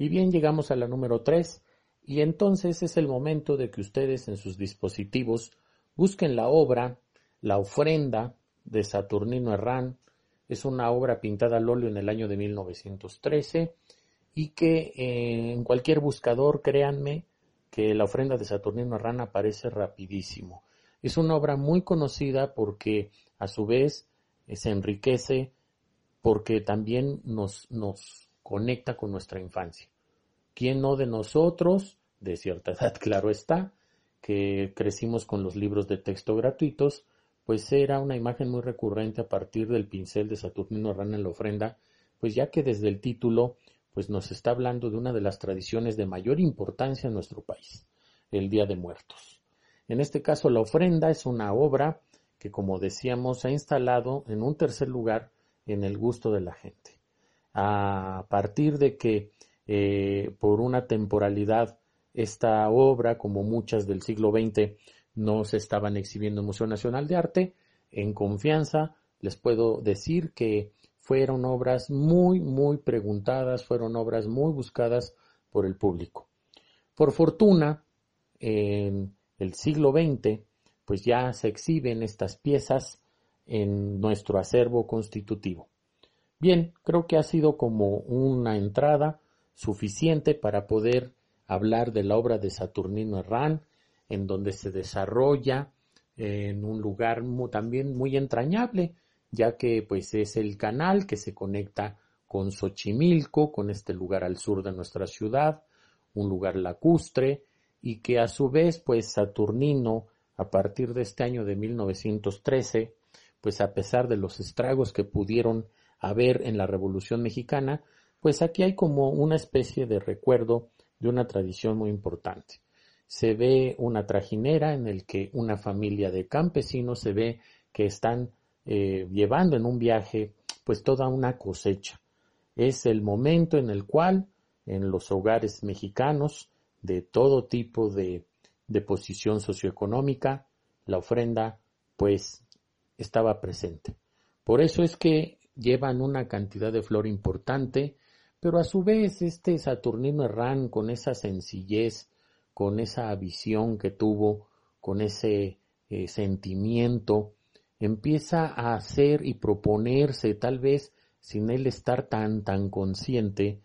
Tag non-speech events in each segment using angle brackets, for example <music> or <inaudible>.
Y bien, llegamos a la número 3 y entonces es el momento de que ustedes en sus dispositivos busquen la obra, la ofrenda de Saturnino Herrán. Es una obra pintada al óleo en el año de 1913 y que eh, en cualquier buscador, créanme, que la ofrenda de Saturnino Herrán aparece rapidísimo. Es una obra muy conocida porque a su vez se enriquece porque también nos, nos conecta con nuestra infancia. ¿Quién no de nosotros, de cierta <laughs> edad claro está, que crecimos con los libros de texto gratuitos, pues era una imagen muy recurrente a partir del pincel de Saturnino Herrán en la ofrenda, pues ya que desde el título pues nos está hablando de una de las tradiciones de mayor importancia en nuestro país, el Día de Muertos. En este caso, la ofrenda es una obra que, como decíamos, ha instalado en un tercer lugar en el gusto de la gente. A partir de que eh, por una temporalidad esta obra, como muchas del siglo XX, no se estaban exhibiendo en Museo Nacional de Arte, en confianza les puedo decir que fueron obras muy, muy preguntadas, fueron obras muy buscadas por el público. Por fortuna, en el siglo XX, pues ya se exhiben estas piezas en nuestro acervo constitutivo. Bien, creo que ha sido como una entrada suficiente para poder hablar de la obra de Saturnino Herrán, en donde se desarrolla en un lugar también muy entrañable, ya que pues es el canal que se conecta con Xochimilco, con este lugar al sur de nuestra ciudad, un lugar lacustre, y que a su vez pues Saturnino, a partir de este año de 1913, pues a pesar de los estragos que pudieron haber en la Revolución Mexicana, pues aquí hay como una especie de recuerdo de una tradición muy importante. Se ve una trajinera en el que una familia de campesinos se ve que están eh, llevando en un viaje pues toda una cosecha. Es el momento en el cual en los hogares mexicanos de todo tipo de, de posición socioeconómica, la ofrenda pues estaba presente. Por eso es que llevan una cantidad de flor importante, pero a su vez este Saturnino Herrán con esa sencillez, con esa visión que tuvo, con ese eh, sentimiento, empieza a hacer y proponerse, tal vez sin él estar tan, tan consciente,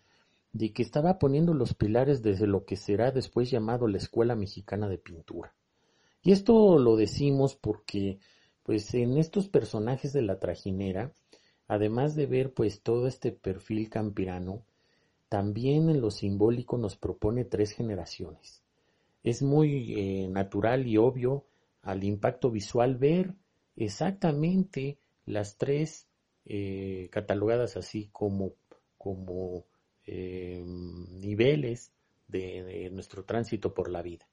de que estaba poniendo los pilares desde lo que será después llamado la Escuela Mexicana de Pintura. Y esto lo decimos porque, pues, en estos personajes de la trajinera, además de ver, pues, todo este perfil campirano, también en lo simbólico nos propone tres generaciones. Es muy eh, natural y obvio al impacto visual ver exactamente las tres eh, catalogadas así como, como eh, niveles de, nuestro tránsito por la vida.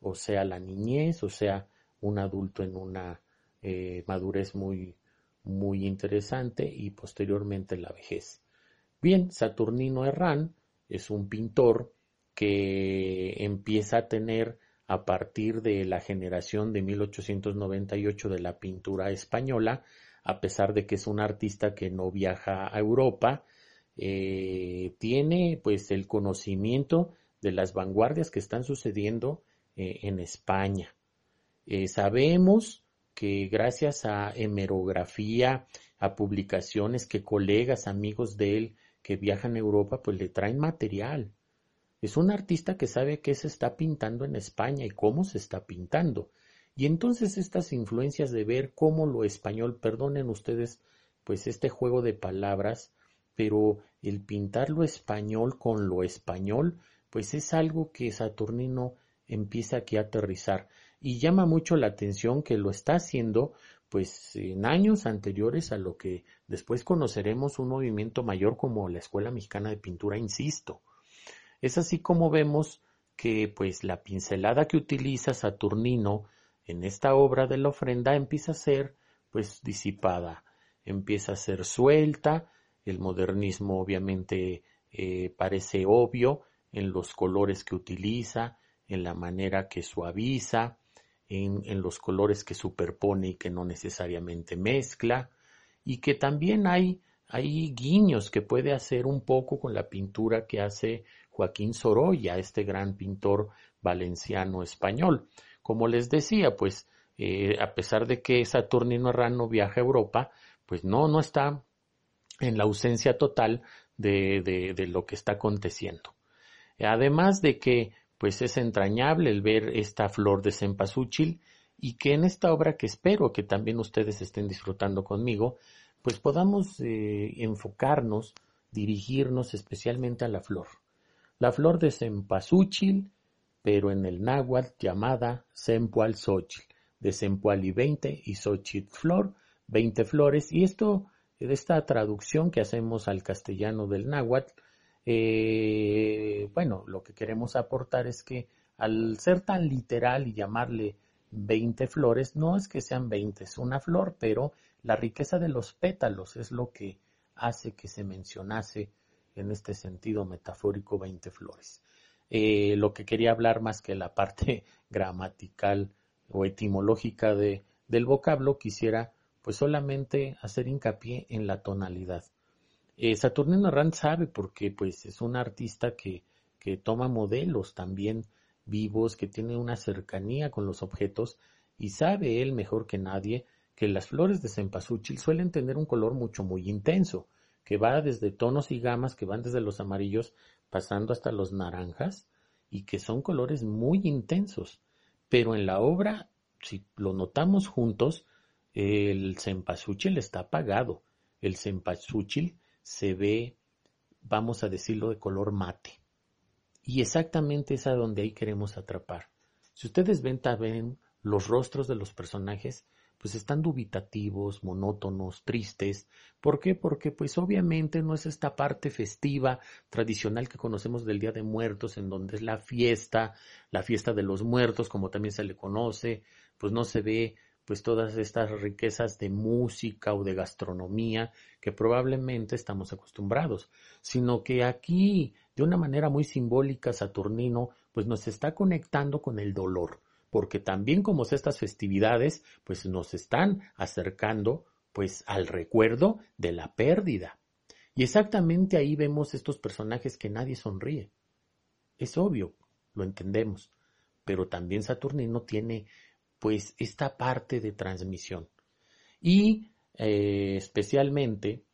O sea, la niñez, o sea, un adulto en una eh, madurez muy, muy interesante y posteriormente la vejez. Bien, Saturnino Herrán es un pintor que empieza a tener a partir de la generación de 1898 de la pintura española, a pesar de que es un artista que no viaja a Europa, eh, tiene pues el conocimiento de las vanguardias que están sucediendo eh, en España. Eh, sabemos que gracias a hemerografía, a publicaciones que colegas, amigos de él que viajan a Europa, pues le traen material. Es un artista que sabe qué se está pintando en España y cómo se está pintando. Y entonces estas influencias de ver cómo lo español, perdonen ustedes, pues este juego de palabras, pero el pintar lo español con lo español, pues es algo que Saturnino empieza aquí a aterrizar. Y llama mucho la atención que lo está haciendo pues en años anteriores a lo que después conoceremos un movimiento mayor como la Escuela Mexicana de Pintura, insisto. Es así como vemos que pues la pincelada que utiliza Saturnino en esta obra de la ofrenda empieza a ser pues disipada, empieza a ser suelta, el modernismo obviamente eh, parece obvio en los colores que utiliza, en la manera que suaviza, en, los colores que superpone y que no necesariamente mezcla, y que también hay hay guiños que puede hacer un poco con la pintura que hace Joaquín Sorolla, este gran pintor valenciano español. Como les decía, pues eh, a pesar de que Saturnino Herrán viaja a Europa, pues no, no está en la ausencia total de, de lo que está aconteciendo. Además de que pues es entrañable el ver esta flor de cempasúchil y que en esta obra que espero que también ustedes estén disfrutando conmigo, pues podamos eh, enfocarnos, dirigirnos especialmente a la flor. La flor de cempasúchil, pero en el náhuatl llamada Xochitl, de y 20 y Xochitl flor, 20 flores, y esto, esta traducción que hacemos al castellano del náhuatl, eh, bueno, lo que queremos aportar es que al ser tan literal y llamarle 20 flores, no es que sean 20, es una flor, pero la riqueza de los pétalos es lo que hace que se mencionase en este sentido metafórico 20 flores. Eh, lo que quería hablar más que la parte <laughs> gramatical o etimológica de, del vocablo, quisiera pues solamente hacer hincapié en la tonalidad. Eh, Saturnino Rand sabe porque pues es un artista que, que toma modelos también vivos, que tiene una cercanía con los objetos y sabe él mejor que nadie que las flores de cempasúchil suelen tener un color mucho muy intenso, que va desde tonos y gamas que van desde los amarillos pasando hasta los naranjas y que son colores muy intensos. Pero en la obra, si lo notamos juntos, el cempasúchil está apagado. El cempasúchil se ve, vamos a decirlo, de color mate. Y exactamente es a donde ahí queremos atrapar. Si ustedes ven también los rostros de los personajes, pues están dubitativos, monótonos, tristes. ¿Por qué? Porque pues obviamente no es esta parte festiva, tradicional que conocemos del Día de Muertos, en donde es la fiesta, la fiesta de los muertos, como también se le conoce, pues no se ve pues todas estas riquezas de música o de gastronomía que probablemente estamos acostumbrados, sino que aquí, de una manera muy simbólica, Saturnino, pues nos está conectando con el dolor, porque también como estas festividades, pues nos están acercando pues al recuerdo de la pérdida. Y exactamente ahí vemos estos personajes que nadie sonríe. Es obvio, lo entendemos, pero también Saturnino tiene pues esta parte de transmisión. Y eh, especialmente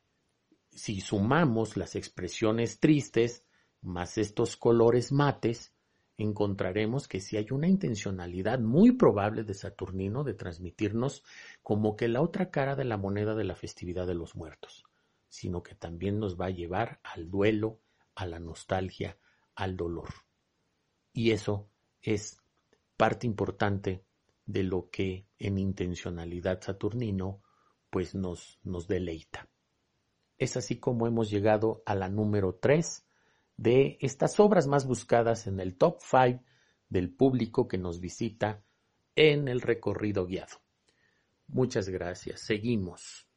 si sumamos las expresiones tristes más estos colores mates, encontraremos que si hay una intencionalidad muy probable de Saturnino de transmitirnos como que la otra cara de la moneda de la festividad de los muertos, sino que también nos va a llevar al duelo, a la nostalgia, al dolor. Y eso es parte importante de lo que en intencionalidad saturnino pues nos, nos deleita. Es así como hemos llegado a la número 3 de estas obras más buscadas en el top 5 del público que nos visita en el recorrido guiado. Muchas gracias. Seguimos.